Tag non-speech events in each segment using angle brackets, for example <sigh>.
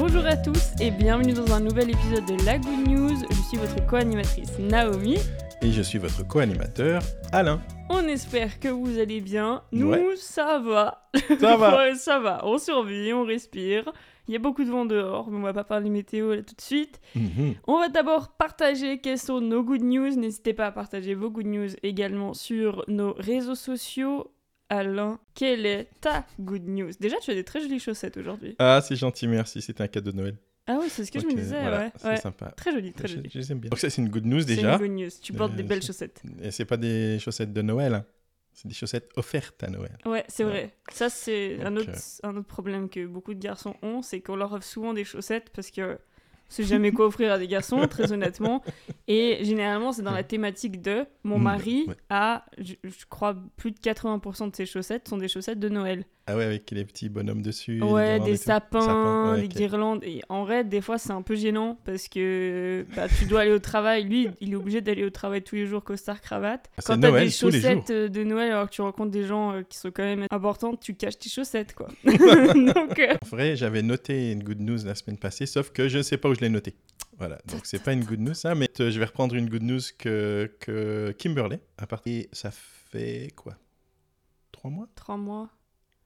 Bonjour à tous et bienvenue dans un nouvel épisode de La Good News. Je suis votre co-animatrice Naomi. Et je suis votre co-animateur, Alain. On espère que vous allez bien. Nous, Ouais. ça va. Ça va <laughs> Ouais, ça va. On survit, on respire. Il y a beaucoup de vent dehors, mais on va pas parler météo là tout de suite. Mhm. On va d'abord partager quelles sont nos good news. N'hésitez pas à partager vos good news également sur nos réseaux sociaux. Alain, quelle est ta good news? Déjà, tu as des très jolies chaussettes aujourd'hui. Ah, c'est gentil, merci. C'était un cadeau de Noël. Ah oui, c'est ce que je me euh, disais, voilà, ouais. C'est ouais. sympa. Très joli, très Je, joli. je les aime bien. Donc ça, c'est une good news C'est déjà. une good news. Tu portes Euh, des belles c'est- chaussettes. Et c'est pas des chaussettes de Noël. hein. C'est des chaussettes offertes à Noël. Ouais, c'est Ouais. vrai. Ça, c'est un autre, euh, un autre problème que beaucoup de garçons ont, c'est qu'on leur offre souvent des chaussettes parce que sait jamais quoi offrir à des garçons, très honnêtement. Et généralement, c'est dans la thématique de mon Mm, mari ouais. a, je, je crois, plus de 80% de ses chaussettes sont des chaussettes de Noël. Ah ouais, avec les petits bonhommes dessus. Ouais, des sapins, Sapins, ouais, des guirlandes. Et en vrai, des fois, c'est un peu gênant parce que bah, tu dois aller au travail. Lui, il est obligé d'aller au travail tous les jours, costard, cravate. Ah, Quand t'as des chaussettes euh, de Noël alors que tu rencontres des gens euh, qui sont quand même importants, tu caches tes chaussettes, quoi. <laughs> <laughs> Donc, euh, En vrai, j'avais noté une good news la semaine passée, sauf que je ne sais pas où je l'ai noté. Voilà, donc c'est pas une good news ça, mais euh, je vais reprendre une good news que, que Kimberley a parti. Ça fait quoi? Trois mois? Trois mois.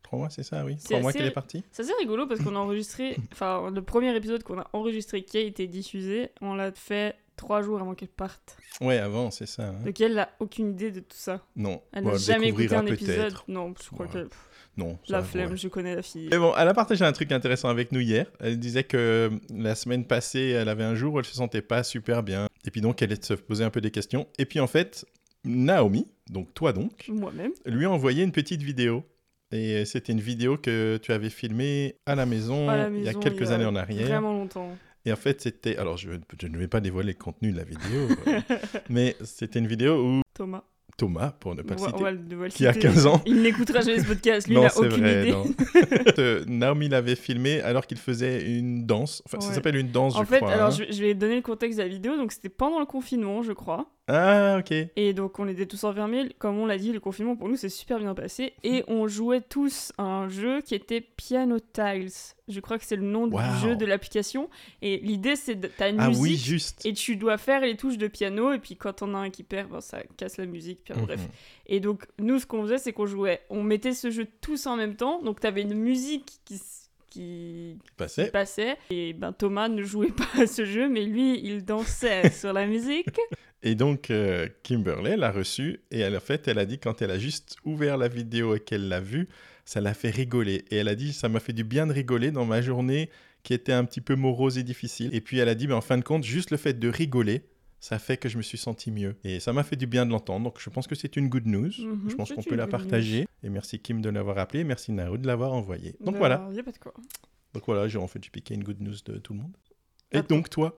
Trois mois, c'est ça, oui. Trois mois qu'elle est partie C'est assez rigolo parce qu'on a enregistré, <laughs> enfin, le premier épisode qu'on a enregistré qui a été diffusé, on l'a fait trois jours avant qu'elle parte. Ouais, avant, c'est ça. hein. Donc elle n'a aucune idée de tout ça. Non, Elle Bon, n'a jamais écouté un épisode. Non, je crois Ouais. que Non, la ouais. flemme, je connais la fille. Mais bon, elle a partagé un truc intéressant avec nous hier. Elle disait que euh, la semaine passée, elle avait un jour où elle se sentait pas super bien. Et puis donc, elle se poser un peu des questions. Et puis en fait, Naomi, donc toi donc, Moi-même. lui a envoyé une petite vidéo. Et euh, c'était une vidéo que tu avais filmée à la maison, À la il y a quelques a années en arrière. Vraiment longtemps. Et en fait, c'était... Alors, je, je ne vais pas dévoiler le contenu de la vidéo, euh, <laughs> mais c'était une vidéo où Thomas. Thomas, pour ne pas le on citer, va le- on va le qui a citer. 15 ans, Il n'écoutera jamais ce podcast. Lui, il non, n'a c'est aucune vrai, idée. non. <laughs> Euh, Naomi l'avait filmé alors qu'il faisait une danse. Enfin, ça s'appelle une danse, En je fait, crois. alors hein. je, je vais donner le contexte de la vidéo. Donc c'était pendant le confinement, je crois. Ah, ok. Et donc on était tous enfermés. Comme on l'a dit, le confinement pour nous s'est super bien passé. Et <laughs> on jouait tous à un jeu qui était Piano Tiles. Je crois que c'est le nom Wow. du jeu de l'application. Et l'idée c'est de une Ah musique. oui, juste. Et tu dois faire les touches de piano, et puis quand on a un qui perd, ben, ça casse la musique, puis bref. Mhm. Et donc, nous, ce qu'on faisait, c'est qu'on jouait, on mettait ce jeu tous en même temps, donc t'avais une musique qui, qui, qui Passait. passait, et ben Thomas ne jouait <laughs> pas à ce jeu, mais lui, il dansait <laughs> sur la musique. Et donc, euh, Kimberley l'a reçu et elle, en fait, elle a dit quand elle a juste ouvert la vidéo et qu'elle l'a vue, ça l'a fait rigoler. Et elle a dit, ça m'a fait du bien de rigoler dans ma journée qui était un petit peu morose et difficile. Et puis elle a dit, mais en fin de compte, juste le fait de rigoler, ça fait que je me suis senti mieux. Et ça m'a fait du bien de l'entendre. Donc je pense que c'est une good news. Mhm, je pense qu'on peut la partager. Et merci Kim de l'avoir appelé. Merci Nao de l'avoir envoyé. Donc Ben, voilà. y a pas de quoi. Donc voilà, j'ai en fait j'ai piqué une good news de tout le monde. Et donc toi?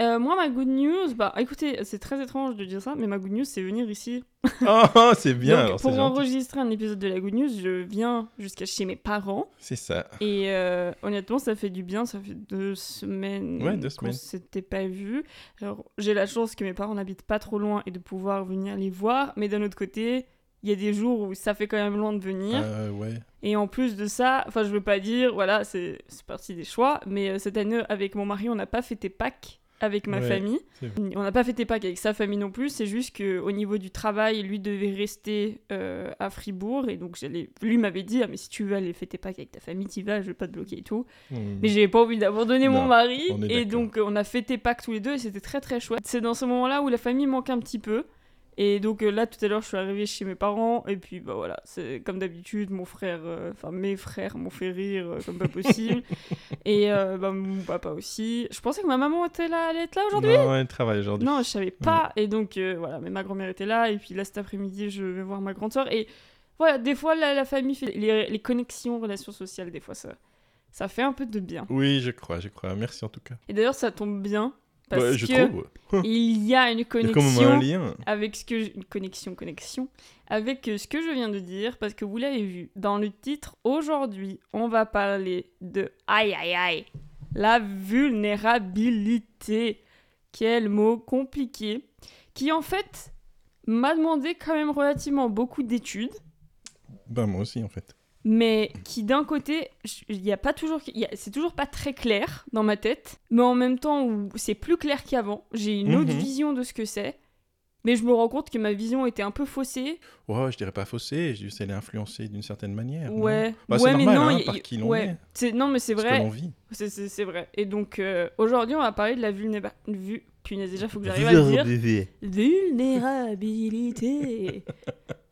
Euh, moi, ma good news, bah écoutez, c'est très étrange de dire ça, mais ma good news, c'est venir ici Oh, <laughs> c'est bien. Donc, alors, pour gentil. enregistrer un épisode de la Good News, je viens jusqu'à chez mes parents. C'est ça. Et euh, honnêtement, ça fait du bien. Ça fait deux semaines Ouais, deux semaines. s'était pas vus. Alors, j'ai la chance que mes parents n'habitent pas trop loin et de pouvoir venir les voir. Mais d'un autre côté, il y a des jours où ça fait quand même loin de venir. Euh, ouais. Et en plus de ça, enfin, je veux pas dire, voilà, c'est c'est parti des choix. Mais euh, cette année, avec mon mari, on n'a pas fêté Pâques avec ma Ouais, famille. On n'a pas fêté Pâques avec sa famille non plus, c'est juste qu'au niveau du travail, lui devait rester euh, à Fribourg, et donc j'allais... lui m'avait dit, ah, mais si tu veux aller fêter Pâques avec ta famille, t'y vas, je vais pas te bloquer et tout. Hmm. Mais j'avais pas envie d'abandonner mon mari, et donc euh, on a fêté Pâques tous les deux, et c'était très très chouette. C'est dans ce moment-là où la famille manque un petit peu, et donc euh, là tout à l'heure je suis arrivée chez mes parents, et puis bah voilà, c'est comme d'habitude, mon frère, euh, enfin mes frères m'ont fait rire euh, comme pas possible, <laughs> et euh, bah, mon papa aussi. Je pensais que ma maman était là, allait être là aujourd'hui. Non, elle travaille aujourd'hui. Non, je savais pas. Et donc, voilà, mais ma grand-mère était là. Et puis là, cet après-midi, je vais voir ma grande soeur. Et voilà, des fois, la, la famille fait les, les connexions, relations sociales, des fois, ça, ça fait un peu de bien. Oui, je crois, je crois. Merci en tout cas. Et d'ailleurs, ça tombe bien. Parce je que trouve. <laughs> il y a une connexion lien. avec ce que je- une connexion connexion avec euh, ce que je viens de dire parce que vous l'avez vu dans le titre aujourd'hui on va parler de aïe aïe aïe la vulnérabilité quel mot compliqué qui en fait m'a demandé quand même relativement beaucoup d'études Ben moi aussi en fait. Mais qui d'un côté, il y a pas toujours, y c'est toujours pas très clair dans ma tête, mais en même temps où c'est plus clair qu'avant, j'ai une autre Mhm. vision de ce que c'est, mais je me rends compte que ma vision était un peu faussée. Ouais, je dirais pas faussé, je dis elle est influencée d'une certaine manière. non? Ouais, Bah, c'est ouais, mais normal, non, hein, il- par il- qui l'on ouais. est, C'est- non, mais c'est vrai, c'est- c'est c'est vrai. Et donc euh, aujourd'hui, on va parler de la vulnérabilité. Punaise, déjà, faut que j'arrive à le dire. Vulnérabilité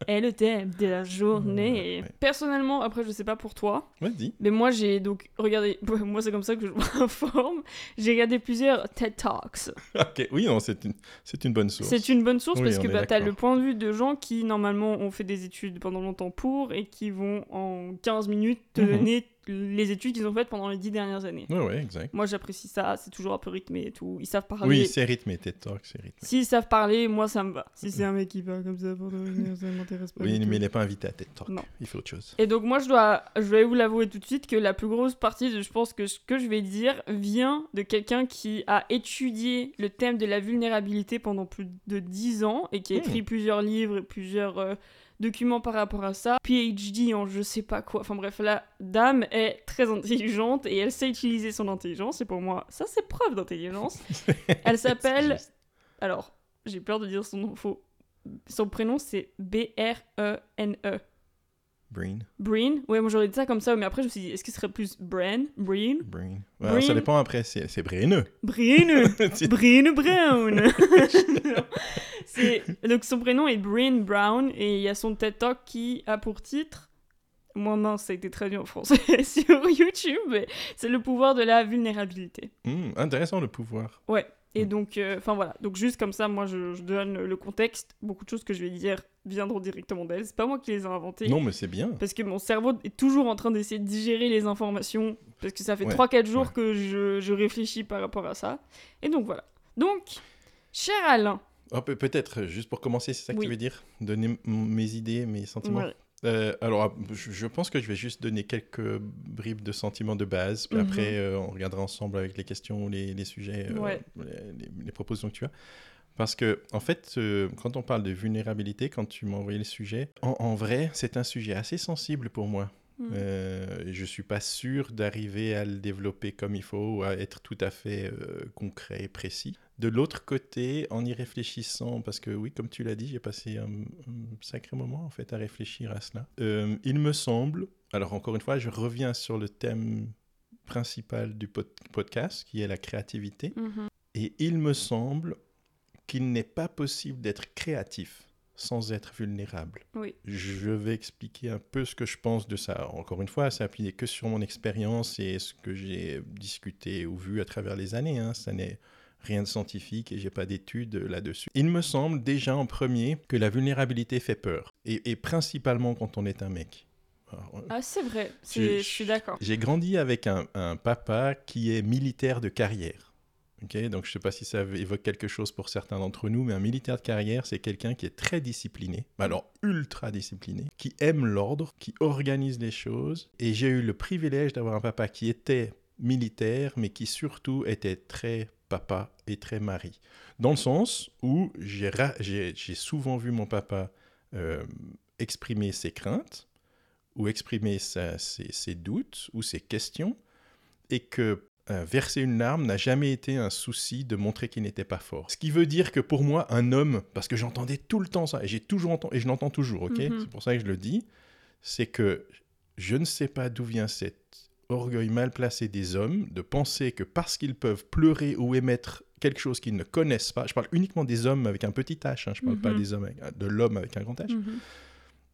est le thème de la journée. Ouais. Personnellement, après, je sais pas pour toi, Vas-y. mais moi j'ai donc regardé. <laughs> Moi, c'est comme ça que je <laughs> m'informe. J'ai regardé plusieurs TED Talks. <laughs> Ok, oui, non, c'est une, c'est une bonne source. C'est une bonne source Oui, parce que bah, t'as d'accord. le point de vue de gens qui normalement ont fait des études pendant longtemps pour et qui vont en 15 minutes te Mhm. donner les études qu'ils ont faites pendant les 10 dernières années. Ouais, ouais, exact. Moi j'apprécie ça, c'est toujours un peu rythmé et tout. Ils savent parler. Oui, c'est rythmé, TED Talk, c'est rythmé. S'ils savent parler, moi ça me va. Si c'est un mec qui parle comme ça pendant une heure, ça m'intéresse pas. Oui, mais il n'est pas invité à TED Talk. Non. Il fait autre chose. Et donc moi je dois, je vais vous l'avouer tout de suite que la plus grosse partie de, je pense que ce que je vais dire vient de quelqu'un qui a étudié le thème de la vulnérabilité pendant plus de 10 ans et qui a Hmm. écrit plusieurs livres et plusieurs euh, documents par rapport à ça. PhD en je sais pas quoi. Enfin bref, la dame est très intelligente et elle sait utiliser son intelligence et pour moi ça c'est preuve d'intelligence. <laughs> Elle s'appelle, alors j'ai peur de dire son nom faux. Son prénom c'est B-R-E-N-E. Brain. Breen? Ouais, moi j'aurais dit ça comme ça, mais après je me suis dit, est-ce ce serait plus Bran Breen? Ouais, Brain. Ça dépend après, c'est c'est braineux. Breen? <laughs> C'est- Breen Brown? <laughs> C'est- Donc son prénom est Breen Brown, et il y a son TED Talk qui a pour titre, moi mince, ça a été traduit en français <laughs> sur YouTube, mais c'est le pouvoir de la vulnérabilité. Hmm, intéressant le pouvoir. Ouais. Et Mm. donc, euh, enfin voilà. Donc juste comme ça, moi je, je donne le contexte. Beaucoup de choses que je vais dire viendront directement d'elle. C'est pas moi qui les ai inventées. Non, mais c'est bien. Parce que mon cerveau est toujours en train d'essayer de digérer les informations. Parce que ça fait Ouais, 3-4 jours ouais. que je, je réfléchis par rapport à ça. Et donc voilà. Donc, cher Alain. Oh, pe- Peut-être, juste pour commencer, c'est ça que Oui. tu veux dire? Donner mes idées, mes sentiments? Ouais. Euh, alors, ah, je pense que je vais juste donner quelques bribes de sentiments de base, puis Mhm. après, euh, on regardera ensemble avec les questions, les, les sujets, euh, Ouais. les, les- les propositions que tu as. Parce que, en fait, quand on parle de vulnérabilité, quand tu m'as envoyé le sujet, en, en vrai, c'est un sujet assez sensible pour moi. Mhm. Euh, je suis pas sûr d'arriver à le développer comme il faut ou à être tout à fait euh, concret et précis. De l'autre côté, en y réfléchissant, parce que oui, comme tu l'as dit, j'ai passé un, un sacré moment en fait à réfléchir à cela. Euh, il me semble, alors encore une fois, je reviens sur le thème principal du pod- podcast, qui est la créativité, Mhm. et il me semble qu'il n'est pas possible d'être créatif sans être vulnérable. Oui. Je vais expliquer un peu ce que je pense de ça. Encore une fois, ça appuie que sur mon expérience et ce que j'ai discuté ou vu à travers les années. hein. Ça n'est rien de scientifique et j'ai pas d'études là-dessus. Il me semble déjà en premier que la vulnérabilité fait peur. Et, et principalement quand on est un mec. Alors, Ah, c'est vrai. Je- C'est- Je suis d'accord. j'ai grandi avec un, un papa qui est militaire de carrière. Donc je ne sais pas si ça évoque quelque chose pour certains d'entre nous, mais un militaire de carrière, c'est quelqu'un qui est très discipliné, alors ultra discipliné, qui aime l'ordre, qui organise les choses. Et j'ai eu le privilège d'avoir un papa qui était militaire, mais qui surtout était très papa et très mari. Dans le sens où j'ai souvent vu mon papa euh, exprimer ses craintes, ou exprimer ses, doutes ou ses questions, et que verser une larme n'a jamais été un souci de montrer qu'il n'était pas fort. Ce qui veut dire que pour moi, un homme, parce que j'entendais tout le temps ça, et j'ai toujours entendu, et je l'entends toujours, ok Mhm. C'est pour ça que je le dis, c'est que je ne sais pas d'où vient cet orgueil mal placé des hommes de penser que parce qu'ils peuvent pleurer ou émettre quelque chose qu'ils ne connaissent pas, je parle uniquement des hommes avec un petit h, hein, je parle pas Mhm. des hommes avec- de l'homme avec un grand h, Mhm.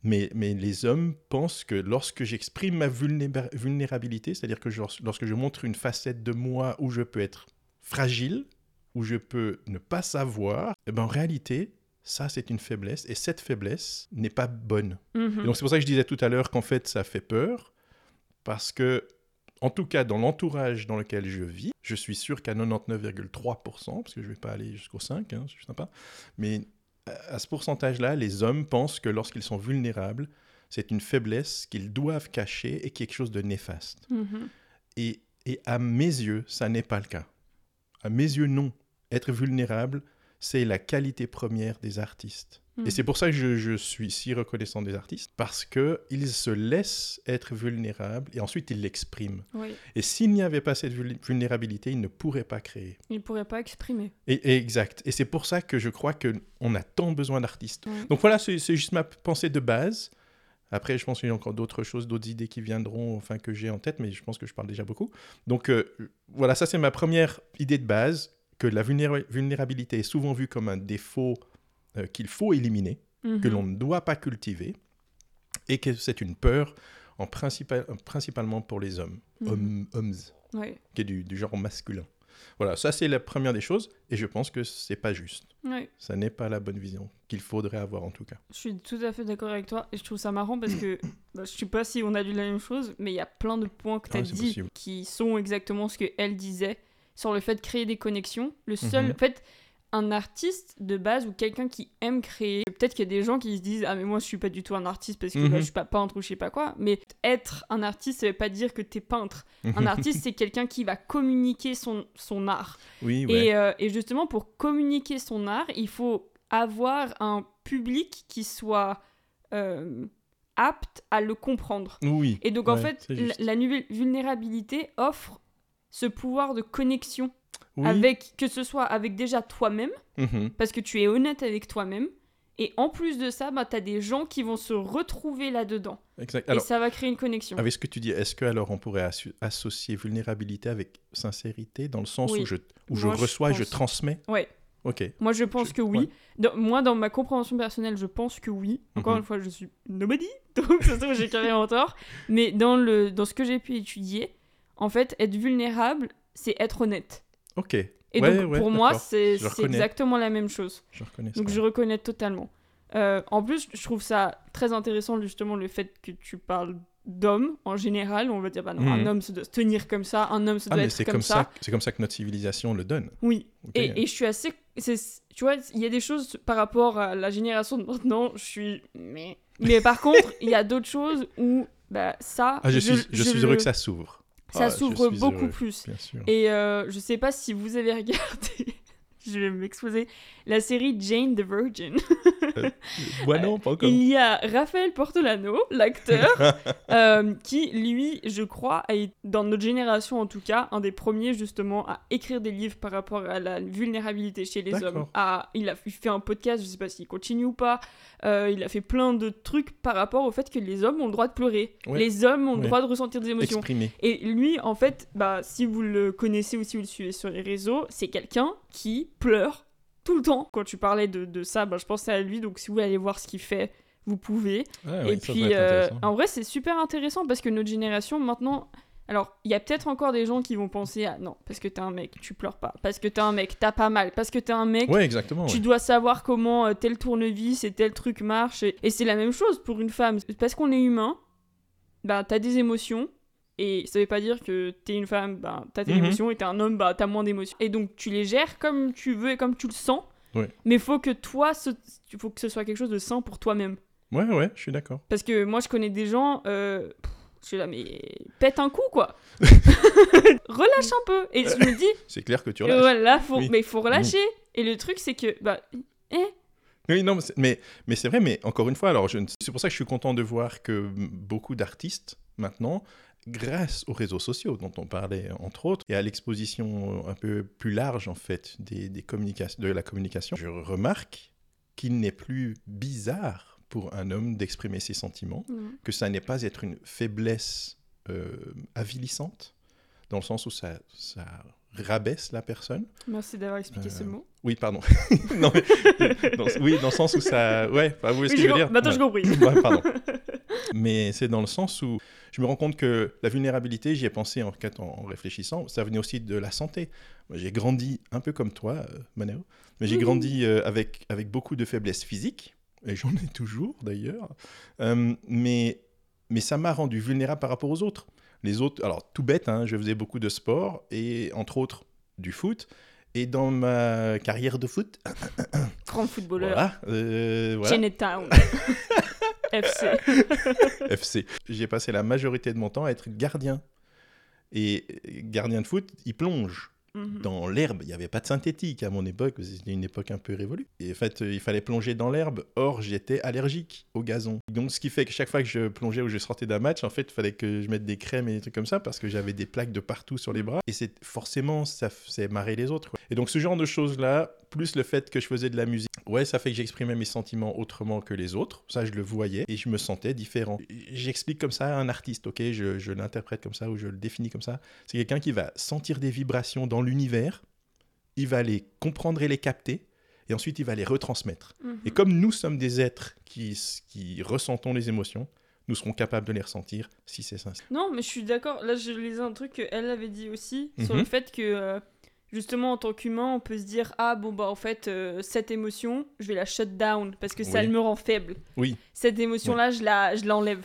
Mais, mais les hommes pensent que lorsque j'exprime ma vulnéra- vulnérabilité, c'est-à-dire que je- lorsque je montre une facette de moi où je peux être fragile, où je peux ne pas savoir, eh ben en réalité, ça c'est une faiblesse, et cette faiblesse n'est pas bonne. Mhm. Et donc c'est pour ça que je disais tout à l'heure qu'en fait ça fait peur, parce que, en tout cas dans l'entourage dans lequel je vis, je suis sûr qu'à 99,3%, parce que je ne vais pas aller jusqu'au 5, hein, c'est sympa, mais à ce pourcentage-là, les hommes pensent que lorsqu'ils sont vulnérables, c'est une faiblesse qu'ils doivent cacher et quelque chose de néfaste. Mhm. Et, et à mes yeux, ça n'est pas le cas. À mes yeux, non. Être vulnérable, c'est la qualité première des artistes. Mm. Et c'est pour ça que je, je suis si reconnaissant des artistes, parce qu'ils se laissent être vulnérables et ensuite ils l'expriment. Oui. Et s'il n'y avait pas cette vul- vulnérabilité, ils ne pourraient pas créer. Il pourrait pas exprimer. Et, et exact. Et c'est pour ça que je crois qu'on a tant besoin d'artistes. Donc voilà, c'est c'est juste ma pensée de base. Après, je pense qu'il y a encore d'autres choses, d'autres idées qui viendront, enfin que j'ai en tête, mais je pense que je parle déjà beaucoup. Donc euh, voilà, ça c'est ma première idée de base, que la vulnéra- vulnérabilité est souvent vue comme un défaut euh, qu'il faut éliminer, que Mhm. l'on ne doit pas cultiver, et que c'est une peur en principal, principalement pour les hommes, Mhm. hommes, qui est du, du genre masculin. Voilà, ça c'est la première des choses, et je pense que c'est pas juste. Ça n'est pas la bonne vision qu'il faudrait avoir en tout cas. Je suis tout à fait d'accord avec toi et je trouve ça marrant parce que <coughs> bah, je sais pas si on a lu la même chose, mais il y a plein de points que tu as Ah, dit possible. qui sont exactement ce que elle disait sur le fait de créer des connexions. Le seul, Mhm. en fait, un artiste de base ou quelqu'un qui aime créer, peut-être qu'il y a des gens qui se disent ah mais moi je suis pas du tout un artiste parce que bah, Mhm. je suis pas peintre ou je sais pas quoi, mais être un artiste ça veut pas dire que t'es peintre. Un artiste c'est quelqu'un qui va communiquer son, son art. <laughs> Oui, ouais. Et, euh, et justement, pour communiquer son art, il faut avoir un public qui soit euh, apte à le comprendre. Oui. Et donc, en fait, la, la vulnérabilité offre ce pouvoir de connexion Oui. avec que ce soit avec déjà toi-même, Mhm. parce que tu es honnête avec toi-même, et en plus de ça, bah, tu as des gens qui vont se retrouver là-dedans. Exact. et ça va créer une connexion. avec ce que tu dis, est-ce que alors on pourrait associer vulnérabilité avec sincérité dans le sens Oui. où je, où je reçois et je transmets? Ouais. Ok. Moi, je pense Je- que oui. ouais. Dans- moi, dans ma compréhension personnelle, je pense que oui. Encore Mhm. une fois, je suis nobody, <laughs> donc ça se trouve, j'ai carrément tort. Mais dans, le, dans ce que j'ai pu étudier, en fait, être vulnérable, c'est être honnête. Ok. Et Ouais, donc, ouais, pour moi, c'est exactement la même chose. Je reconnais Donc, ça. je reconnais totalement. Euh, en plus, je trouve ça très intéressant, justement, le fait que tu parles d'hommes en général. On va dire, bah non, un homme se doit se tenir comme ça, un homme se Ah, doit mais être c'est comme, comme ça. ça. C'est comme ça que notre civilisation le donne. Oui. Et, et je suis assez. Tu vois, il y a des choses par rapport à la génération de maintenant, je suis. Mais, mais par <laughs> contre, il y a d'autres choses où bah, ça. Ah, je suis, je suis le- heureux que ça s'ouvre. Ça Ah, s'ouvre beaucoup heureux, plus. Bien sûr. Et euh, je sais pas si vous avez <laughs> regardé. <laughs> je vais m'exposer. La série Jane the Virgin. Moi non, pas encore. Il y a Raphaël Portolano, l'acteur, <laughs> euh, qui, lui, je crois, est, dans notre génération en tout cas, un des premiers justement à écrire des livres par rapport à la vulnérabilité chez les hommes. À- il a il fait un podcast, je sais pas s'il continue ou pas, euh, il a fait plein de trucs par rapport au fait que les hommes ont le droit de pleurer. Ouais. Les hommes ont le droit de ressentir des émotions. Et lui, en fait, bah, si vous le connaissez ou si vous le suivez sur les réseaux, c'est quelqu'un qui pleure tout le temps. Quand tu parlais de, de ça, bah, je pensais à lui, donc si vous voulez aller voir ce qu'il fait, vous pouvez. Ah, et puis, euh, en vrai, c'est super intéressant parce que notre génération, maintenant... Alors, il y a peut-être encore des gens qui vont penser à non, parce que t'es un mec, tu pleures pas. Parce que t'es un mec, t'as pas mal. Parce que t'es un mec, Ouais, exactement. tu ouais. dois savoir comment euh, tel tournevis et tel truc marche. Et, et c'est la même chose pour une femme. Parce qu'on est humain, bah, t'as des émotions. Et ça veut pas dire que t'es une femme, bah, t'as tes Mhm. émotions. Et t'es un homme, bah, t'as moins d'émotions. Et donc, tu les gères comme tu veux et comme tu le sens. Ouais. Mais faut que toi, ce... faut que ce soit quelque chose de sain pour toi-même. Ouais, ouais, je suis d'accord. Parce que moi, je connais des gens. Euh... pff, Je suis là, mais pète un coup, quoi. <laughs> Relâche un peu. Et je me dis, C'est clair que tu relâches. voilà, faut... Oui. mais il faut relâcher. Et le truc, c'est que, bah, eh, Oui, non, mais c'est- mais, mais c'est vrai, mais encore une fois, alors je ne- c'est pour ça que je suis content de voir que beaucoup d'artistes, maintenant, grâce aux réseaux sociaux dont on parlait, entre autres, et à l'exposition un peu plus large, en fait, des, de la communication, je remarque qu'il n'est plus bizarre pour un homme d'exprimer ses sentiments, que ça n'est pas être une faiblesse euh, avilissante, dans le sens où ça, ça rabaisse la personne. Merci d'avoir expliqué ce Euh, mot. Oui, pardon. <laughs> non, mais, dans, oui, dans le sens où ça... Ouais, vous voyez ce Oui, que je veux dire Maintenant, Ouais. j'ai compris. Ouais, pardon. <laughs> Mais c'est dans le sens où je me rends compte que la vulnérabilité, j'y ai pensé en, réfléchissant, ça venait aussi de la santé. J'ai grandi un peu comme toi, euh, Manéo, mais j'ai Mhm. grandi euh, avec, avec beaucoup de faiblesses physiques, et j'en ai toujours d'ailleurs, Euh, mais, mais ça m'a rendu vulnérable par rapport aux autres. Les autres, alors tout bête, hein, je faisais beaucoup de sport, et entre autres du foot, et dans ma carrière de foot, Grand footballeur. voilà, euh, voilà. <laughs> FC. <laughs> FC. J'ai passé la majorité de mon temps à être gardien. Et gardien de foot, il plonge. Mhm. dans l'herbe. Il n'y avait pas de synthétique à mon époque, c'était une époque un peu révolue. Et en fait, euh, il fallait plonger dans l'herbe. Or, j'étais allergique au gazon. Donc, ce qui fait que chaque fois que je plongeais ou je sortais d'un match, en fait, il fallait que je mette des crèmes et des trucs comme ça parce que j'avais des plaques de partout sur les bras. Et c'est forcément, ça faisait marrer les autres. quoi. Et donc, ce genre de choses-là, plus le fait que je faisais de la musique, ouais, ça fait que j'exprimais mes sentiments autrement que les autres. Ça, je le voyais et je me sentais différent. J'explique comme ça à un artiste, ok? Je, je l'interprète comme ça ou je le définis comme ça. C'est quelqu'un qui va sentir des vibrations dans l'univers, il va les comprendre et les capter, et ensuite il va les retransmettre. Mhm. Et comme nous sommes des êtres qui, qui ressentons les émotions, nous serons capables de les ressentir si c'est sincère. Non, mais je suis d'accord. Là, je lisais un truc qu'elle avait dit aussi sur Mhm. le fait que, euh, justement, en tant qu'humain, on peut se dire Ah, bon, bah, en fait, euh, cette émotion, je vais la shut down parce que ça elle me rend faible. Oui. Cette émotion-là, je la- je l'enlève.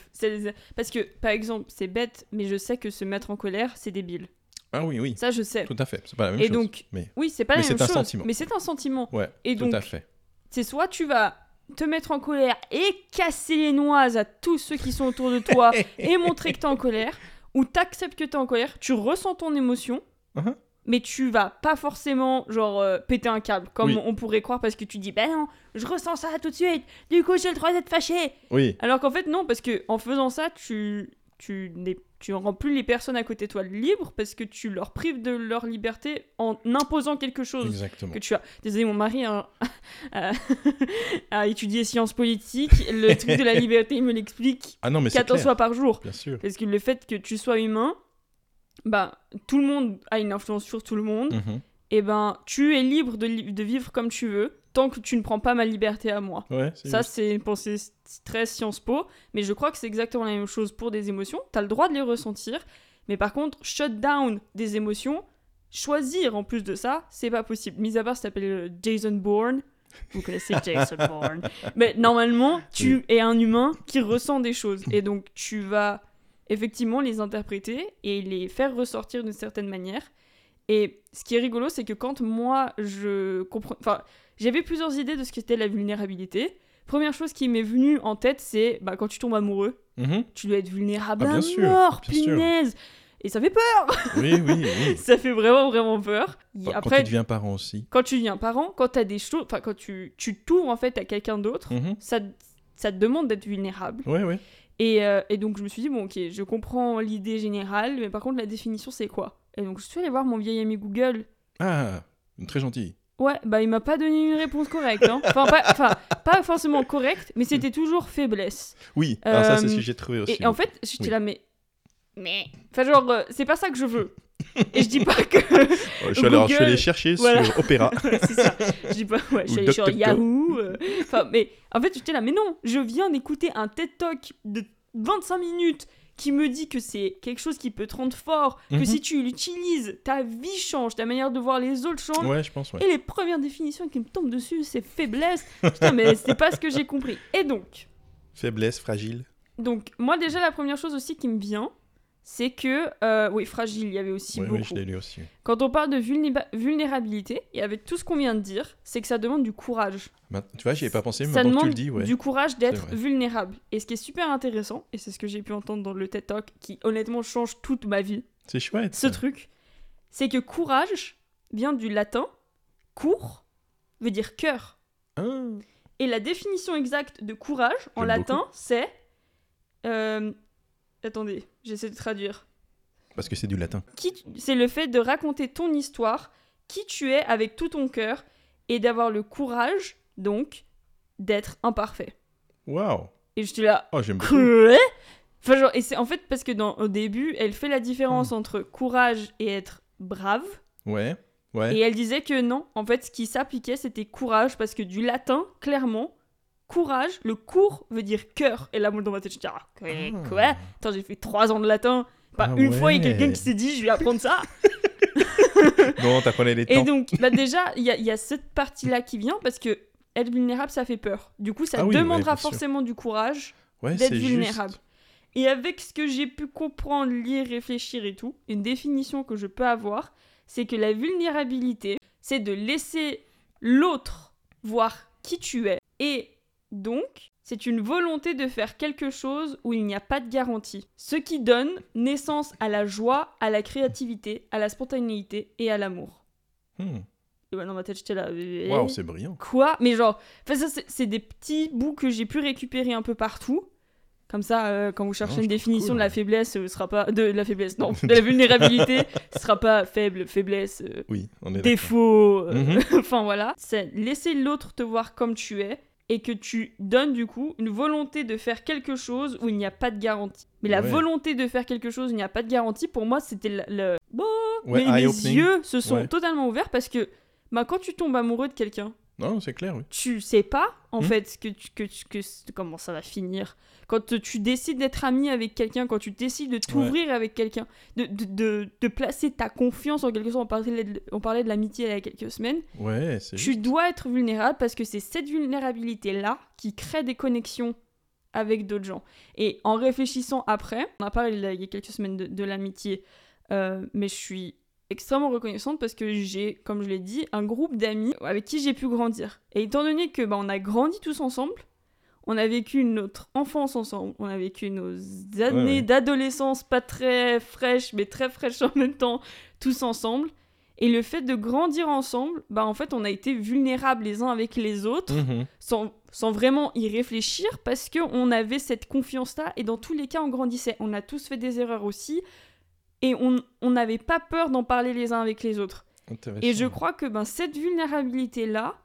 Parce que, par exemple, c'est bête, mais je sais que se mettre en colère, c'est débile. Ah oui, oui, Ça, je sais. tout à fait. C'est pas la même Et chose. donc, mais oui, c'est pas Mais la même c'est un chose. sentiment. Mais c'est un sentiment. ouais, Et tout donc, à fait. c'est soit tu vas te mettre en colère et casser les noises à tous ceux qui sont autour de toi <laughs> et montrer que t'es en colère, ou t'acceptes que t'es en colère, tu ressens ton émotion, Mhm. mais tu vas pas forcément genre euh, péter un câble comme Oui. on pourrait croire parce que tu dis ben non, je ressens ça tout de suite, du coup j'ai le droit d'être fâché. Oui, Alors qu'en fait non parce que en faisant ça tu tu n'es tu rends plus les personnes à côté de toi libres parce que tu leur prives de leur liberté en imposant quelque chose exactement. que tu as. Désolé, mon mari a, <laughs> a- a étudié sciences politiques. Le truc de la <laughs> liberté, il me l'explique Ah non, mais c'est 14 clair, fois par jour. bien sûr. Parce que le fait que tu sois humain, bah, tout le monde a une influence sur tout le monde. Mhm. Et ben, tu es libre de, li- de vivre comme tu veux, tant que tu ne prends pas ma liberté à moi. Ouais, Ça, c'est une pensée très Sciences Po, mais je crois que c'est exactement la même chose pour des émotions. T'as le droit de les ressentir, mais par contre, shut down des émotions, choisir en plus de ça, c'est pas possible. Mis à part, ça s'appelle euh, Jason Bourne. Vous connaissez Jason <laughs> Bourne. Mais normalement, tu es un humain qui ressent des choses. Et donc, tu vas effectivement les interpréter et les faire ressortir d'une certaine manière. Et ce qui est rigolo, c'est que quand moi, je comprends... Enfin, j'avais plusieurs idées de ce qu'était la vulnérabilité. Première chose qui m'est venue en tête, c'est bah, quand tu tombes amoureux, Mhm. tu dois être vulnérable Ah, bien à sûr, mort, bien sûr. punaise Et ça fait peur Oui, oui, oui. <laughs> Ça fait vraiment, vraiment peur. Et Quand Après, tu deviens parent aussi. quand tu deviens parent, quand tu as des choses... Enfin, quand tu tu t'ouvres en fait à quelqu'un d'autre, Mhm. ça, ça te demande d'être vulnérable. Ouais, ouais. Et, euh, et donc je me suis dit, bon ok, je comprends l'idée générale, mais par contre la définition c'est quoi? Et donc je suis allée voir mon vieil ami Google. Ah, très gentil. Ouais, bah il m'a pas donné une réponse correcte. Hein. Enfin, pas, enfin, pas forcément correcte, mais c'était toujours faiblesse. Oui, alors ça, c'est ce Euh, que j'ai trouvé aussi. Et en fait, j'étais Oui. là, mais. Mais. Enfin, genre, euh, c'est pas ça que je veux. Et je dis pas que. <laughs> Je, suis allé, Google, allé chercher voilà. sur Opéra. <laughs> c'est ça. Je dis pas, ouais, je suis Ou allée sur. Yahoo. euh, Enfin, mais en fait, j'étais là, mais non, je viens d'écouter un TED Talk de 25 minutes qui me dit que c'est quelque chose qui peut te rendre fort, que Mhm. si tu l'utilises, ta vie change, ta manière de voir les autres change. Ouais, je pense, ouais. Et les premières définitions qui me tombent dessus, c'est faiblesse. Putain, mais <laughs> c'est pas ce que j'ai compris. Et donc, Faiblesse, fragile. donc, moi, déjà, la première chose aussi qui me vient, c'est que. euh, oui, fragile, il y avait aussi Ouais, beaucoup. oui, je l'ai lu aussi. Quand on parle de vulnérabilité, et avec tout ce qu'on vient de dire, c'est que ça demande du courage. Ma- Tu vois, j'y ai pas pensé, mais ça que demande tu le dis, ouais. du courage d'être vulnérable. Et ce qui est super intéressant, et c'est ce que j'ai pu entendre dans le TED Talk, qui honnêtement change toute ma vie, C'est chouette. ce ça. truc, c'est que courage vient du latin. Cour veut dire cœur. Ah, Et la définition exacte de courage en latin, c'est. euh, Attendez, j'essaie de traduire. parce que c'est du latin. Qui tu- C'est le fait de raconter ton histoire, qui tu es avec tout ton cœur, et d'avoir le courage, donc, d'être imparfait. Waouh. Et je suis là. Oh, j'aime beaucoup. Enfin, genre, et c'est en fait parce que dans, au début, elle fait la différence Hmm. entre courage et être brave. Ouais, ouais. Et elle disait que non, en fait, ce qui s'appliquait, c'était courage, parce que du latin, clairement, courage, le cours veut dire cœur. Et là, moi, dans ma tête, je dis, ah, quoi, Ah. quoi Attends, j'ai fait trois ans de latin. Pas Ah une fois, il y a quelqu'un qui s'est dit, je vais apprendre ça. <laughs> Non, t'apprenais les Et temps. donc, bah déjà, il y a, il y a cette partie-là qui vient, parce que être vulnérable, ça fait peur. Du coup, ça Ah oui, demandera ouais, forcément du courage Ouais, d'être vulnérable. juste. Et avec ce que j'ai pu comprendre, lire, réfléchir et tout, une définition que je peux avoir, c'est que la vulnérabilité, c'est de laisser l'autre voir qui tu es. Et donc, c'est une volonté de faire quelque chose où il n'y a pas de garantie. Ce qui donne naissance à la joie, à la créativité, à la spontanéité et à l'amour. Hmm. Et ouais, dans ma tête, j'étais là. euh, Waouh, c'est brillant. Quoi? Mais genre, ça, c'est- des petits bouts que j'ai pu récupérer un peu partout. Comme ça, euh, quand vous cherchez Non, une définition cool, de la faiblesse, ce sera pas de la faiblesse, non, <laughs> de la vulnérabilité, ce sera pas faible, faiblesse, euh, Oui, on est défaut. euh, Mhm. <laughs> enfin voilà, c'est laisser l'autre te voir comme tu es et que tu donnes du coup une volonté de faire quelque chose où il n'y a pas de garantie. Mais la Ouais. volonté de faire quelque chose où il n'y a pas de garantie, pour moi, c'était le. le- Ouais, mais mes yeux se sont Ouais. totalement ouverts parce que bah, quand tu tombes amoureux de quelqu'un, Non, c'est clair, oui. tu sais pas en Hmm. fait que, tu- que, que comment ça va finir. Quand tu décides d'être ami avec quelqu'un, quand tu décides de t'ouvrir avec quelqu'un, de, de, de, de placer ta confiance en quelque sorte, on parlait de, on parlait de l'amitié il y a quelques semaines, Ouais, c'est tu juste. dois être vulnérable parce que c'est cette vulnérabilité-là qui crée des connexions avec d'autres gens. Et en réfléchissant après, on a parlé il y a quelques semaines de, de l'amitié, euh, mais je suis extrêmement reconnaissante parce que j'ai, comme je l'ai dit, un groupe d'amis avec qui j'ai pu grandir. Et étant donné que bah, on a grandi tous ensemble, on a vécu notre enfance ensemble, on a vécu nos années Ouais, ouais. d'adolescence pas très fraîches, mais très fraîches en même temps, tous ensemble. Et le fait de grandir ensemble, bah en fait, on a été vulnérables les uns avec les autres, Mhm. sans, sans vraiment y réfléchir, parce qu'on avait cette confiance-là, et dans tous les cas, on grandissait. On a tous fait des erreurs aussi, et on n'avait pas peur d'en parler les uns avec les autres. Et je crois que ben, cette vulnérabilité-là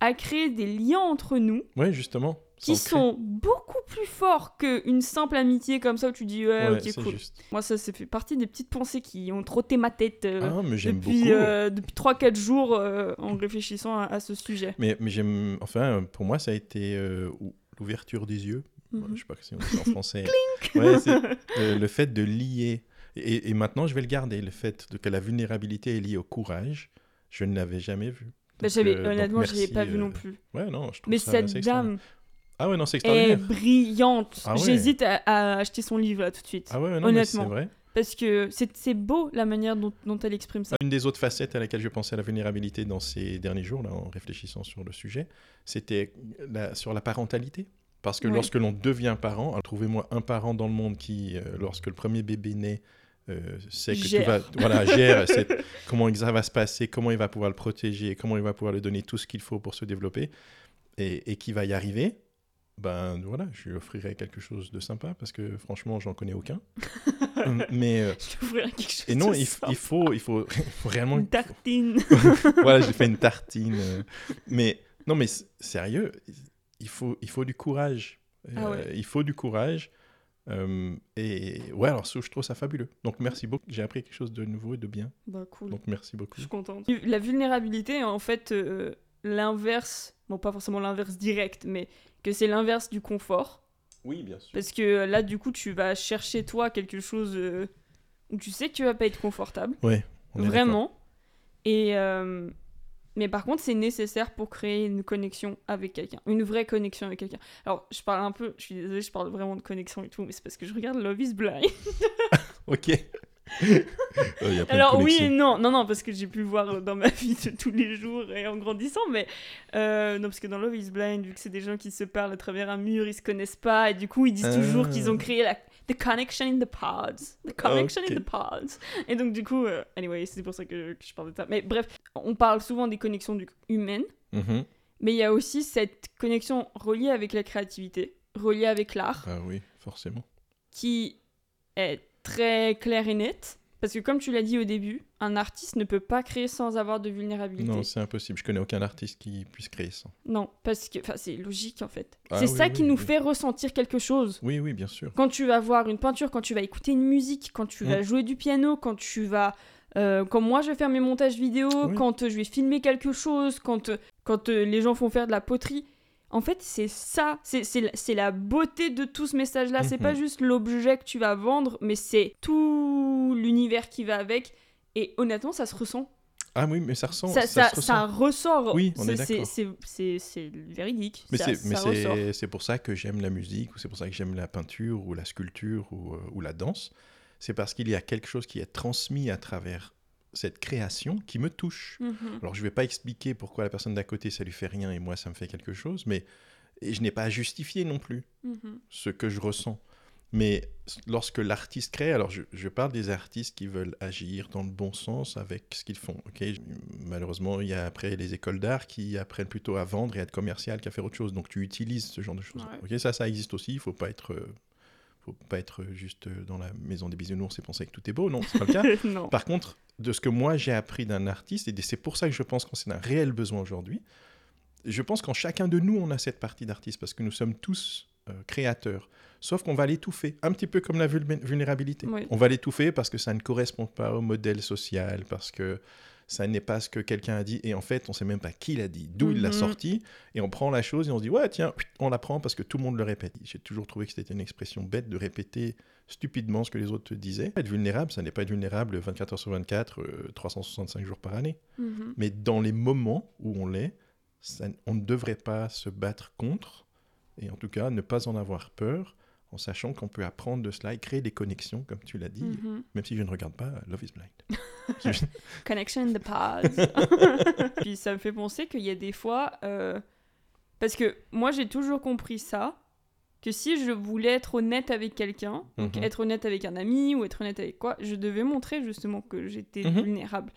a créé des liens entre nous justement. qui sont beaucoup plus forts qu'une simple amitié comme ça où tu dis ouais, Ouais, ok c'est cool. juste. Moi ça, ça fait partie des petites pensées qui ont trotté ma tête euh, Ah, mais depuis, euh, depuis 3-4 jours euh, en réfléchissant à, à ce sujet. Mais, mais j'aime. Enfin, pour moi, ça a été euh, ou- l'ouverture des yeux. Mhm. Je sais pas si on dit en français. <laughs> Ouais, <laughs> le fait de lier. Et, et maintenant, je vais le garder. Le fait de, que la vulnérabilité est liée au courage, je ne l'avais jamais vu. Bah, euh, honnêtement, je l'avais merci, pas vu euh, non plus. Ouais, non, je trouve Mais ça cette dame Ah ouais, non, c'est est brillante. Ah ouais. J'hésite à, à acheter son livre là tout de suite. Ah ouais, non, mais c'est honnêtement. vrai. Parce que c'est, beau la manière dont, dont elle exprime ça. Une des autres facettes à laquelle je pensais à la vulnérabilité dans ces derniers jours, là, en réfléchissant sur le sujet, c'était sur la parentalité. Parce que Ouais. lorsque l'on devient parent, trouvez-moi un parent dans le monde qui, euh, lorsque le premier bébé naît, euh, sait que Gère. tout va, voilà, gère <laughs> comment ça va se passer, comment il va pouvoir le protéger, comment il va pouvoir lui donner tout ce qu'il faut pour se développer, et, et qui va y arriver, ben voilà, je lui offrirai quelque chose de sympa, parce que franchement, j'en connais aucun. <laughs> Mais euh, Je quelque chose et non, de il, il faut, il faut, <laughs> il faut réellement Une tartine. voilà, j'ai fait une tartine. euh, Mais non, mais sérieux, il faut, il faut du courage. Ah Euh. Il faut du courage. Euh, et ouais, alors je trouve ça fabuleux. Donc merci beaucoup. J'ai appris quelque chose de nouveau et de bien. bah cool. Donc merci beaucoup. Je suis contente. La vulnérabilité est en fait euh, l'inverse, bon pas forcément l'inverse direct, mais que c'est l'inverse du confort. Oui, bien sûr. Parce que euh, là, du coup, tu vas chercher toi quelque chose euh, où tu sais que tu vas pas être confortable. On est d'accord. Vraiment. Et euh, mais par contre, c'est nécessaire pour créer une connexion avec quelqu'un, une vraie connexion avec quelqu'un. Alors, je parle un peu, je suis désolée, je parle vraiment de connexion et tout, mais c'est parce que je regarde Love is Blind. <laughs> Ok. Euh, il y a plein de Alors oui et non, non, non, parce que j'ai pu voir dans ma <laughs> vie de tous les jours et en grandissant, mais euh, non, parce que dans Love is Blind, vu que c'est des gens qui se parlent à travers un mur, ils se connaissent pas, et du coup ils disent toujours Ah. qu'ils ont créé la the connection in the pods, the connection in Ok. the pods. Et donc du coup, euh, anyway, c'est pour ça que, que je parle de ça. Mais bref, on parle souvent des connexions du- humaines, Mhm. mais il y a aussi cette connexion reliée avec la créativité, reliée avec l'art, Ah oui, forcément. qui est très claire et nette. Parce que comme tu l'as dit au début, un artiste ne peut pas créer sans avoir de vulnérabilité. Non, c'est impossible. Je connais aucun artiste qui puisse créer ça. Non, parce que c'est logique en fait. Ah c'est oui, ça oui, qui nous fait ressentir quelque chose. Oui, oui, bien sûr. Quand tu vas voir une peinture, quand tu vas écouter une musique, quand tu vas Mm. jouer du piano, quand tu vas... euh, quand moi je vais faire mes montages vidéo, quand euh, je vais filmer quelque chose, quand, euh, quand euh, les gens font faire de la poterie. En fait, c'est ça, c'est- c'est la- c'est beauté de tout ce message-là. C'est Mhm. pas juste l'objet que tu vas vendre, mais c'est tout l'univers qui va avec. Et honnêtement, ça se ressent. Ah oui, mais ça ressent. ça, ça ça, ça ressort. Oui, on est C'est- c'est- c'est- C'est c'est véridique. Mais c'est c'est c'est pour ça que j'aime la musique, ou c'est pour ça que j'aime la peinture, ou la sculpture, ou, euh, ou la danse. C'est parce qu'il y a quelque chose qui est transmis à travers cette création qui me touche. Mhm. Alors je ne vais pas expliquer pourquoi la personne d'à côté ça lui fait rien et moi ça me fait quelque chose, mais Et je n'ai pas à justifier non plus Mhm. ce que je ressens. Mais lorsque l'artiste crée, alors je, je parle des artistes qui veulent agir dans le bon sens avec ce qu'ils font. ok? Malheureusement, il y a après les écoles d'art qui apprennent plutôt à vendre et à être commercial qu'à faire autre chose. Donc tu utilises ce genre de choses. Ouais. ok? Ça, ça existe aussi. Il faut pas être, euh, faut pas être juste euh, dans la maison des bisounours et penser que tout est beau. Non, c'est pas le cas. <laughs> non. Par contre, de ce que moi j'ai appris d'un artiste, et c'est pour ça que je pense qu'on a un réel besoin aujourd'hui, je pense qu'en chacun de nous, on a cette partie d'artiste, parce que nous sommes tous euh, créateurs. Sauf qu'on va l'étouffer, un petit peu comme la vulné- vulnérabilité. Oui. On va l'étouffer parce que ça ne correspond pas au modèle social, parce que ça n'est pas ce que quelqu'un a dit, et en fait, on sait même pas qui l'a dit, d'où il l'a Mhm. sorti, et on prend la chose et on se dit, ouais, tiens, on la prend parce que tout le monde le répète. J'ai toujours trouvé que c'était une expression bête de répéter stupidement ce que les autres te disaient. Être vulnérable, ça n'est pas être vulnérable 24 heures sur 24, euh, 365 jours par année. Mhm. Mais dans les moments où on l'est, on ne devrait pas se battre contre, et en tout cas ne pas en avoir peur, en sachant qu'on peut apprendre de cela et créer des connexions, comme tu l'as dit, Mhm. même si je ne regarde pas Love is Blind. <laughs> Connection in the past. <laughs> Puis ça me fait penser qu'il y a des fois. euh, Parce que moi, j'ai toujours compris ça. Que si je voulais être honnête avec quelqu'un, donc Mhm. être honnête avec un ami ou être honnête avec quoi, je devais montrer justement que j'étais Mhm. vulnérable.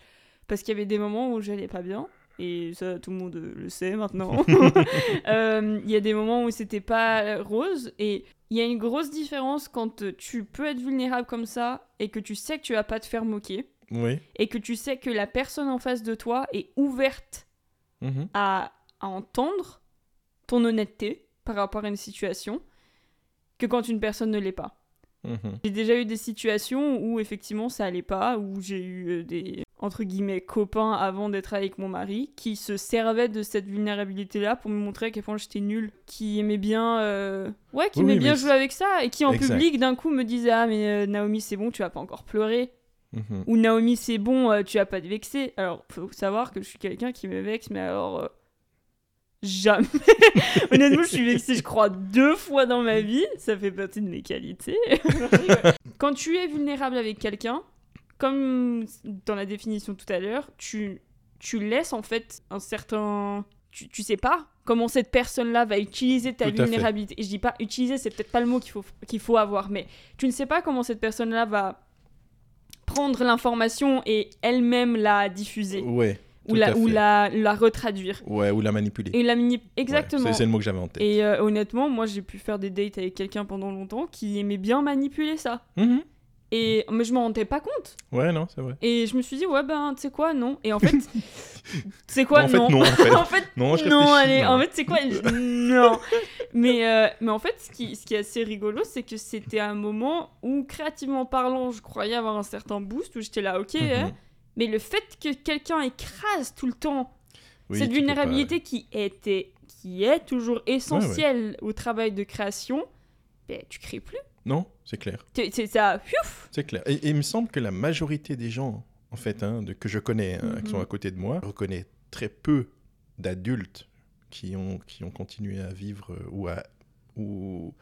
Parce qu'il y avait des moments où j'allais pas bien. Et ça, tout le monde le sait maintenant. <laughs> <laughs> Euh, Il y a des moments où c'était pas rose. Et il y a une grosse différence quand euh, tu peux être vulnérable comme ça et que tu sais que tu vas pas te faire moquer Oui. et que tu sais que la personne en face de toi est ouverte Mhm. à, à entendre ton honnêteté par rapport à une situation que quand une personne ne l'est pas. Mhm. J'ai déjà eu des situations où effectivement ça allait pas, où j'ai eu euh, des entre guillemets copains avant d'être avec mon mari qui se servaient de cette vulnérabilité là pour me montrer à quel point j'étais nulle, qui aimait bien euh, ouais, qui Oui, aimait oui, bien jouer avec ça et qui en Exact. public d'un coup me disait "Ah mais euh, Naomi, c'est bon, tu vas pas encore pleurer." Mhm. Ou Naomi, c'est bon, euh, tu vas pas te vexer. Alors, faut savoir que je suis quelqu'un qui me vexe, mais alors. euh, jamais. <laughs> Honnêtement, je suis vexée, je crois, deux fois dans ma vie. Ça fait partie de mes qualités. Quand tu es vulnérable avec quelqu'un, comme dans la définition tout à l'heure, tu, tu laisses en fait un certain. Tu, tu sais pas comment cette personne-là va utiliser ta Tout vulnérabilité. Et je dis pas utiliser, c'est peut-être pas le mot qu'il faut, qu'il faut avoir, mais tu ne sais pas comment cette personne-là va prendre l'information et elle-même la diffuser Ouais. ou, la, ou la, la retraduire. Ouais, ou la manipuler. Et la Exactement. c'est- c'est le mot que j'avais en tête. et euh, honnêtement, moi j'ai pu faire des dates avec quelqu'un pendant longtemps qui aimait bien manipuler ça. Mhm. Et mais je m'en rendais pas compte. Ouais, non, c'est vrai. Et je me suis dit ouais ben tu sais quoi non. Et en fait <laughs> c'est quoi en fait, non? En fait, <laughs> en fait non, je non allez non. en fait c'est quoi? Je- <laughs> non. Mais euh, mais en fait ce qui ce qui est assez rigolo c'est que c'était un moment où créativement parlant je croyais avoir un certain boost où j'étais là ok hein, Mhm. mais le fait que quelqu'un écrase tout le temps Oui, cette pas- vulnérabilité qui était qui est toujours essentielle au travail de création ben, tu crées plus Non, c'est clair. C'est ça C'est clair. Et, et il me semble que la majorité des gens, en fait, hein, de, que je connais, hein, qui sont Mhm. à côté de moi, je reconnais très peu d'adultes qui ont, qui ont continué à vivre euh, ou à, ou,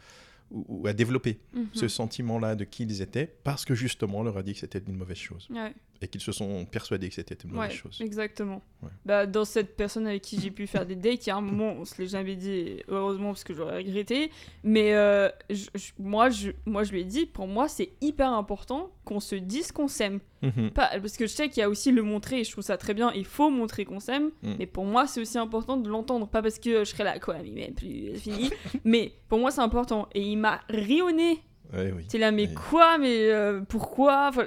ou- ou à développer Mhm. ce sentiment-là de qui ils étaient, parce que justement, on leur a dit que c'était une mauvaise chose. Ouais. Et qu'ils se sont persuadés que c'était une mauvaise Ouais, chose. exactement. Ouais. Bah, dans cette personne avec qui j'ai pu faire des dates, il y a un moment, on se l'est jamais dit, heureusement parce que j'aurais regretté, mais euh, je- je- moi, je, moi je lui ai dit, pour moi c'est hyper important qu'on se dise qu'on s'aime. Mhm. Parce que je sais qu'il y a aussi le montrer, et je trouve ça très bien, il faut montrer qu'on s'aime, Mm. mais pour moi c'est aussi important de l'entendre, pas parce que je serais là, quoi, mais même plus, c'est fini, <laughs> mais pour moi c'est important. Et il m'a rionné Ouais, oui. T'es là, mais quoi Mais euh, pourquoi? Enfin,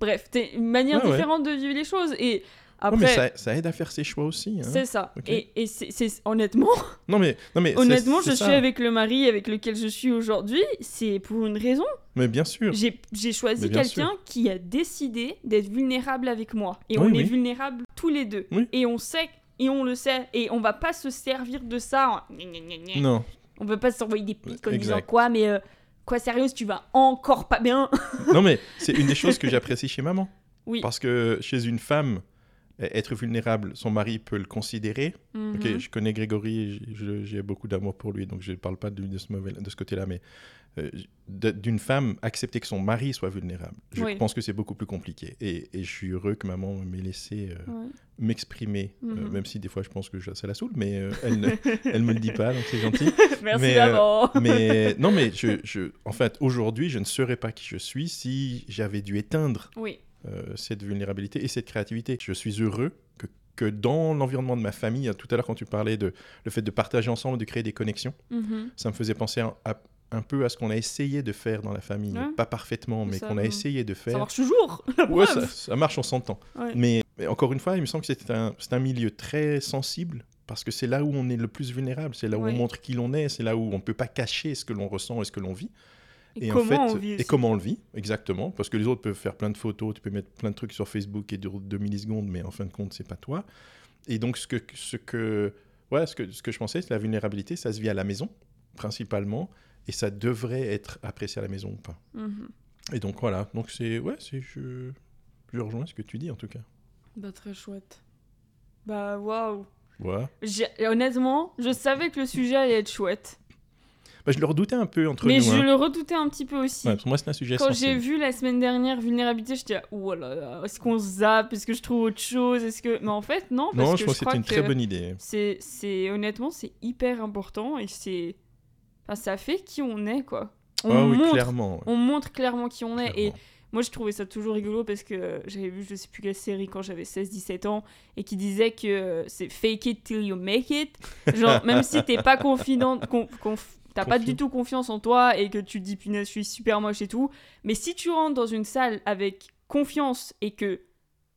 Bref, c'est une manière Ouais, ouais. différente de vivre les choses. Et Ouais, après, mais ça, ça aide à faire ses choix aussi. hein. c'est ça. Et, et c'est honnêtement, <laughs> Non, mais, non, mais <laughs> honnêtement, je ça. suis avec le mari avec lequel je suis aujourd'hui. C'est pour une raison. Mais bien sûr. J'ai choisi quelqu'un qui a décidé d'être vulnérable avec moi. Et Oui, on oui. est vulnérables tous les deux. Oui. Et on sait, et on le sait. Et on va pas se servir de ça. en-. Non. On veut pas s'envoyer des pics en Exact. disant quoi, mais euh, quoi, sérieuse, tu vas encore pas bien? non, mais c'est une des choses que j'apprécie chez maman. Oui. Parce que chez une femme, être vulnérable, son mari peut le considérer. Mhm. je connais Grégory, j'ai beaucoup d'amour pour lui, donc je ne parle pas de, ce, de ce côté-là, mais euh, d'une femme, accepter que son mari soit vulnérable, je Oui. pense que c'est beaucoup plus compliqué. Et, et je suis heureux que maman m'ait laissé euh, Ouais. m'exprimer, euh, Mhm. même si des fois je pense que je- ça la saoule, mais elle ne <laughs> elle me le dit pas, donc c'est gentil. <laughs> Merci Mais. <laughs> Mais non, mais je, je- en fait, aujourd'hui, je ne serais pas qui je suis si j'avais dû éteindre Oui. Euh, cette vulnérabilité et cette créativité. Je suis heureux que, que dans l'environnement de ma famille, tout à l'heure quand tu parlais de le fait de partager ensemble, de créer des connexions, Mhm. ça me faisait penser à- à- un peu à ce qu'on a essayé de faire dans la famille, Ouais. pas parfaitement, mais Ça, qu'on a essayé de Ça faire. marche toujours. <laughs> Ouais, ça, ça marche, on s'entend. Ouais. Mais, mais encore une fois, il me semble que c'est un, c'est un milieu très sensible parce que c'est là où on est le plus vulnérable, c'est là où on montre qui l'on est, c'est là où on ne peut pas cacher ce que l'on ressent et ce que l'on vit. Et, en comment fait, on vit et comment on le vit, exactement. Parce que les autres peuvent faire plein de photos, tu peux mettre plein de trucs sur Facebook et dure 2 millisecondes, mais en fin de compte, c'est pas toi. Et donc, ce que, ce que, ouais, ce que, ce que je pensais, c'est la vulnérabilité, ça se vit à la maison, principalement, et ça devrait être apprécié à la maison ou pas. Mhm. Et donc, voilà. Donc, c'est, ouais, c'est, je, je rejoins ce que tu dis, en tout cas. Bah, très chouette. Bah, waouh. Honnêtement, je savais que le sujet allait être chouette. Bah, je le redoutais un peu entre mais nous. je hein. le redoutais un petit peu aussi. Ouais, pour moi, c'est un sujet Quand j'ai vu la semaine dernière vulnérabilité, je disais, oh là là, est-ce qu'on zappe? Est-ce que je trouve autre chose? Est-ce que. Mais en fait, non, parce Non, que je pense que crois c'était une très bonne idée. C'est, c'est honnêtement, c'est hyper important et c'est, enfin, ça fait qui on est quoi. On Ah oui, montre, clairement. ouais, on montre clairement qui on est et moi je trouvais ça toujours rigolo parce que j'avais vu je sais plus quelle série quand j'avais 16-17 ans et qui disait que c'est fake it till you make it. Genre <laughs> même si t'es pas confident, con- conf- t'as pas du tout confiance en toi et que tu te dis punaise je suis super moche et tout, mais si tu rentres dans une salle avec confiance et que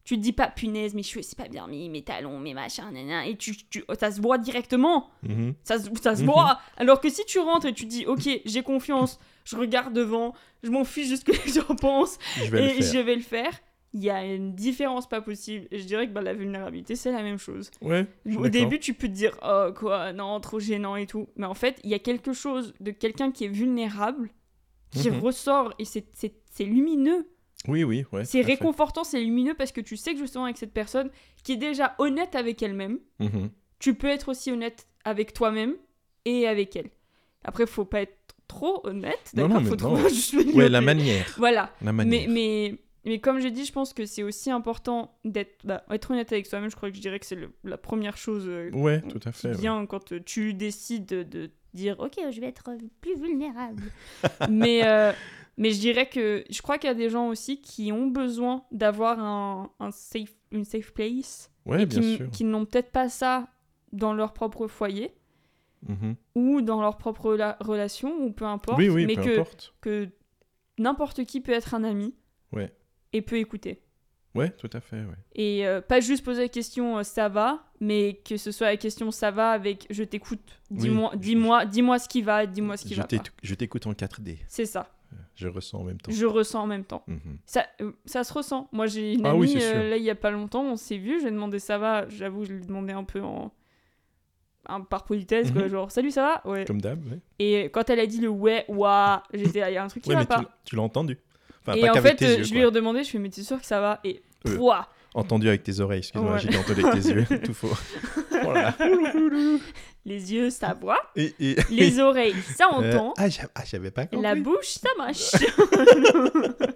tu te dis pas punaise mes cheveux c'est pas bien mis, mes talons, mes machins, nanana, et tu, tu, ça se voit directement. Mhm. Ça, se- ça se Mhm. voit. Alors que si tu rentres et tu dis, ok, j'ai confiance, je regarde devant, je m'en fiche de ce que <laughs> les gens pensent Je et je vais le faire, il y a une différence pas possible. Et je dirais que bah, la vulnérabilité, c'est la même chose. Ouais, Au début, tu peux te dire, oh quoi, non, trop gênant et tout. Mais en fait, il y a quelque chose de quelqu'un qui est vulnérable qui Mhm. ressort et c'est- lumineux. Oui, oui, ouais. c'est réconfortant, c'est lumineux parce que tu sais que justement avec cette personne qui est déjà honnête avec elle-même, Mhm. tu peux être aussi honnête avec toi-même et avec elle. Après, faut pas être trop honnête, d'accord? Faut trouver <laughs> Ouais, la manière. Voilà. La manière. mais, mais comme j'ai dit, je pense que c'est aussi important d'être bah, être honnête avec soi-même. Je crois que je dirais que c'est la première chose euh, Ouais, tout à qui fait. ouais. vient quand euh, tu décides de, dire Ok, je vais être euh, plus vulnérable. <laughs> mais, euh, mais je dirais que je crois qu'il y a des gens aussi qui ont besoin d'avoir un, un safe, une safe place Ouais, et bien qui, sûr. qui n'ont peut-être pas ça dans leur propre foyer Mhm. ou dans leur propre la- relation ou peu importe, Oui, oui, mais peu que, importe. que n'importe qui peut être un ami Ouais. Et peut écouter. Ouais, tout à fait, ouais. Et euh, pas juste poser la question euh, ça va, mais que ce soit la question ça va avec je t'écoute, dis-moi Oui, dis-moi dis-moi ce qui va, dis-moi ce qui Je va pas. je t'écoute en 4D. C'est ça. Je ressens en même temps. Je ressens en même temps. Mhm. Ça, euh, ça se ressent. Moi j'ai une Ah amie oui, là il y a pas longtemps, on s'est vu, j'ai demandé ça va, j'avoue je lui ai demandé un peu en un- par politesse quoi, Mhm. genre salut ça va? Ouais. Comme d'hab, ouais. Et quand elle a dit le ouais ouah, j'étais il y a un truc qui Ouais, va mais pas. tu l'as entendu. Enfin, Et pas en fait, tes euh, yeux, je lui ai redemandé, je lui ai dit, mais t'es sûr que ça va? Et Euh. pouah, Entendu avec tes oreilles, excuse-moi, Ouais. j'ai dit entendu avec tes yeux, <laughs> tout faux. <laughs> Voilà. les yeux, ça voit. Et, et- Les oreilles, ça Euh, entend. ah, j'a- ah, j'avais pas compris. La bouche, ça mâche. <laughs>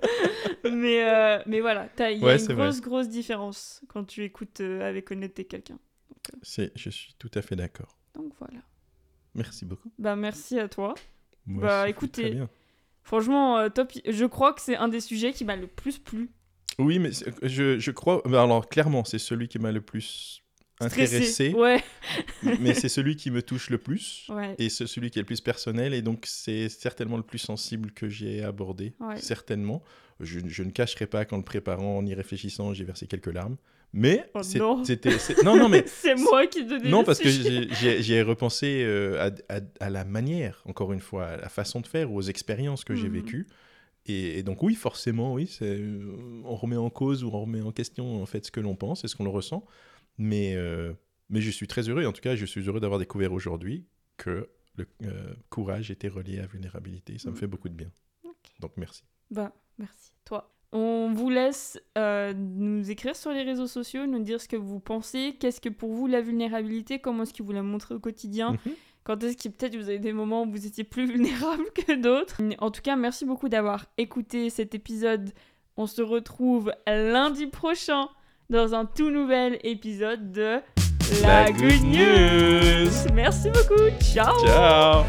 mais, euh, mais voilà, il y a Ouais, une vrai. grosse, grosse différence quand tu écoutes euh, avec honnêteté quelqu'un. C'est- Je suis tout à fait d'accord. Donc voilà. Merci beaucoup. Bah merci à toi. Moi Bah, écoutez, très bien. Franchement, euh, top. Je crois que c'est un des sujets qui m'a le plus plu. Oui, mais je, je crois. bah, Alors, clairement, c'est celui qui m'a le plus. Intéressé, Ouais. mais c'est celui qui me touche le plus. Ouais. Et c'est celui qui est le plus personnel, et donc c'est certainement le plus sensible que j'ai abordé. Ouais. Certainement. Je, je ne cacherai pas qu'en le préparant, en y réfléchissant, j'ai versé quelques larmes. Mais Oh c'était. Non, non, mais <laughs> c'est moi qui donnais Non, parce que sujet. j'ai- repensé euh, à, à- à la manière, encore une fois, à la façon de faire, aux expériences que j'ai Mhm. vécues. Et, et donc oui, forcément, oui, euh, on remet en cause ou on remet en question en fait ce que l'on pense et ce qu'on le ressent. Mais, euh, mais je suis très heureux, en tout cas, je suis heureux d'avoir découvert aujourd'hui que le euh, courage était relié à vulnérabilité. Ça me Mhm. fait beaucoup de bien. Donc merci. Bah, merci. Toi. On vous laisse euh, nous écrire sur les réseaux sociaux, nous dire ce que vous pensez, qu'est-ce que pour vous la vulnérabilité, comment est-ce que vous la montrez au quotidien, Mhm. quand est-ce que peut-être vous avez des moments où vous étiez plus <laughs> vulnérable que d'autres? En tout cas, merci beaucoup d'avoir écouté cet épisode. On se retrouve lundi prochain dans un tout nouvel épisode de La Good News. Merci beaucoup. Ciao. Ciao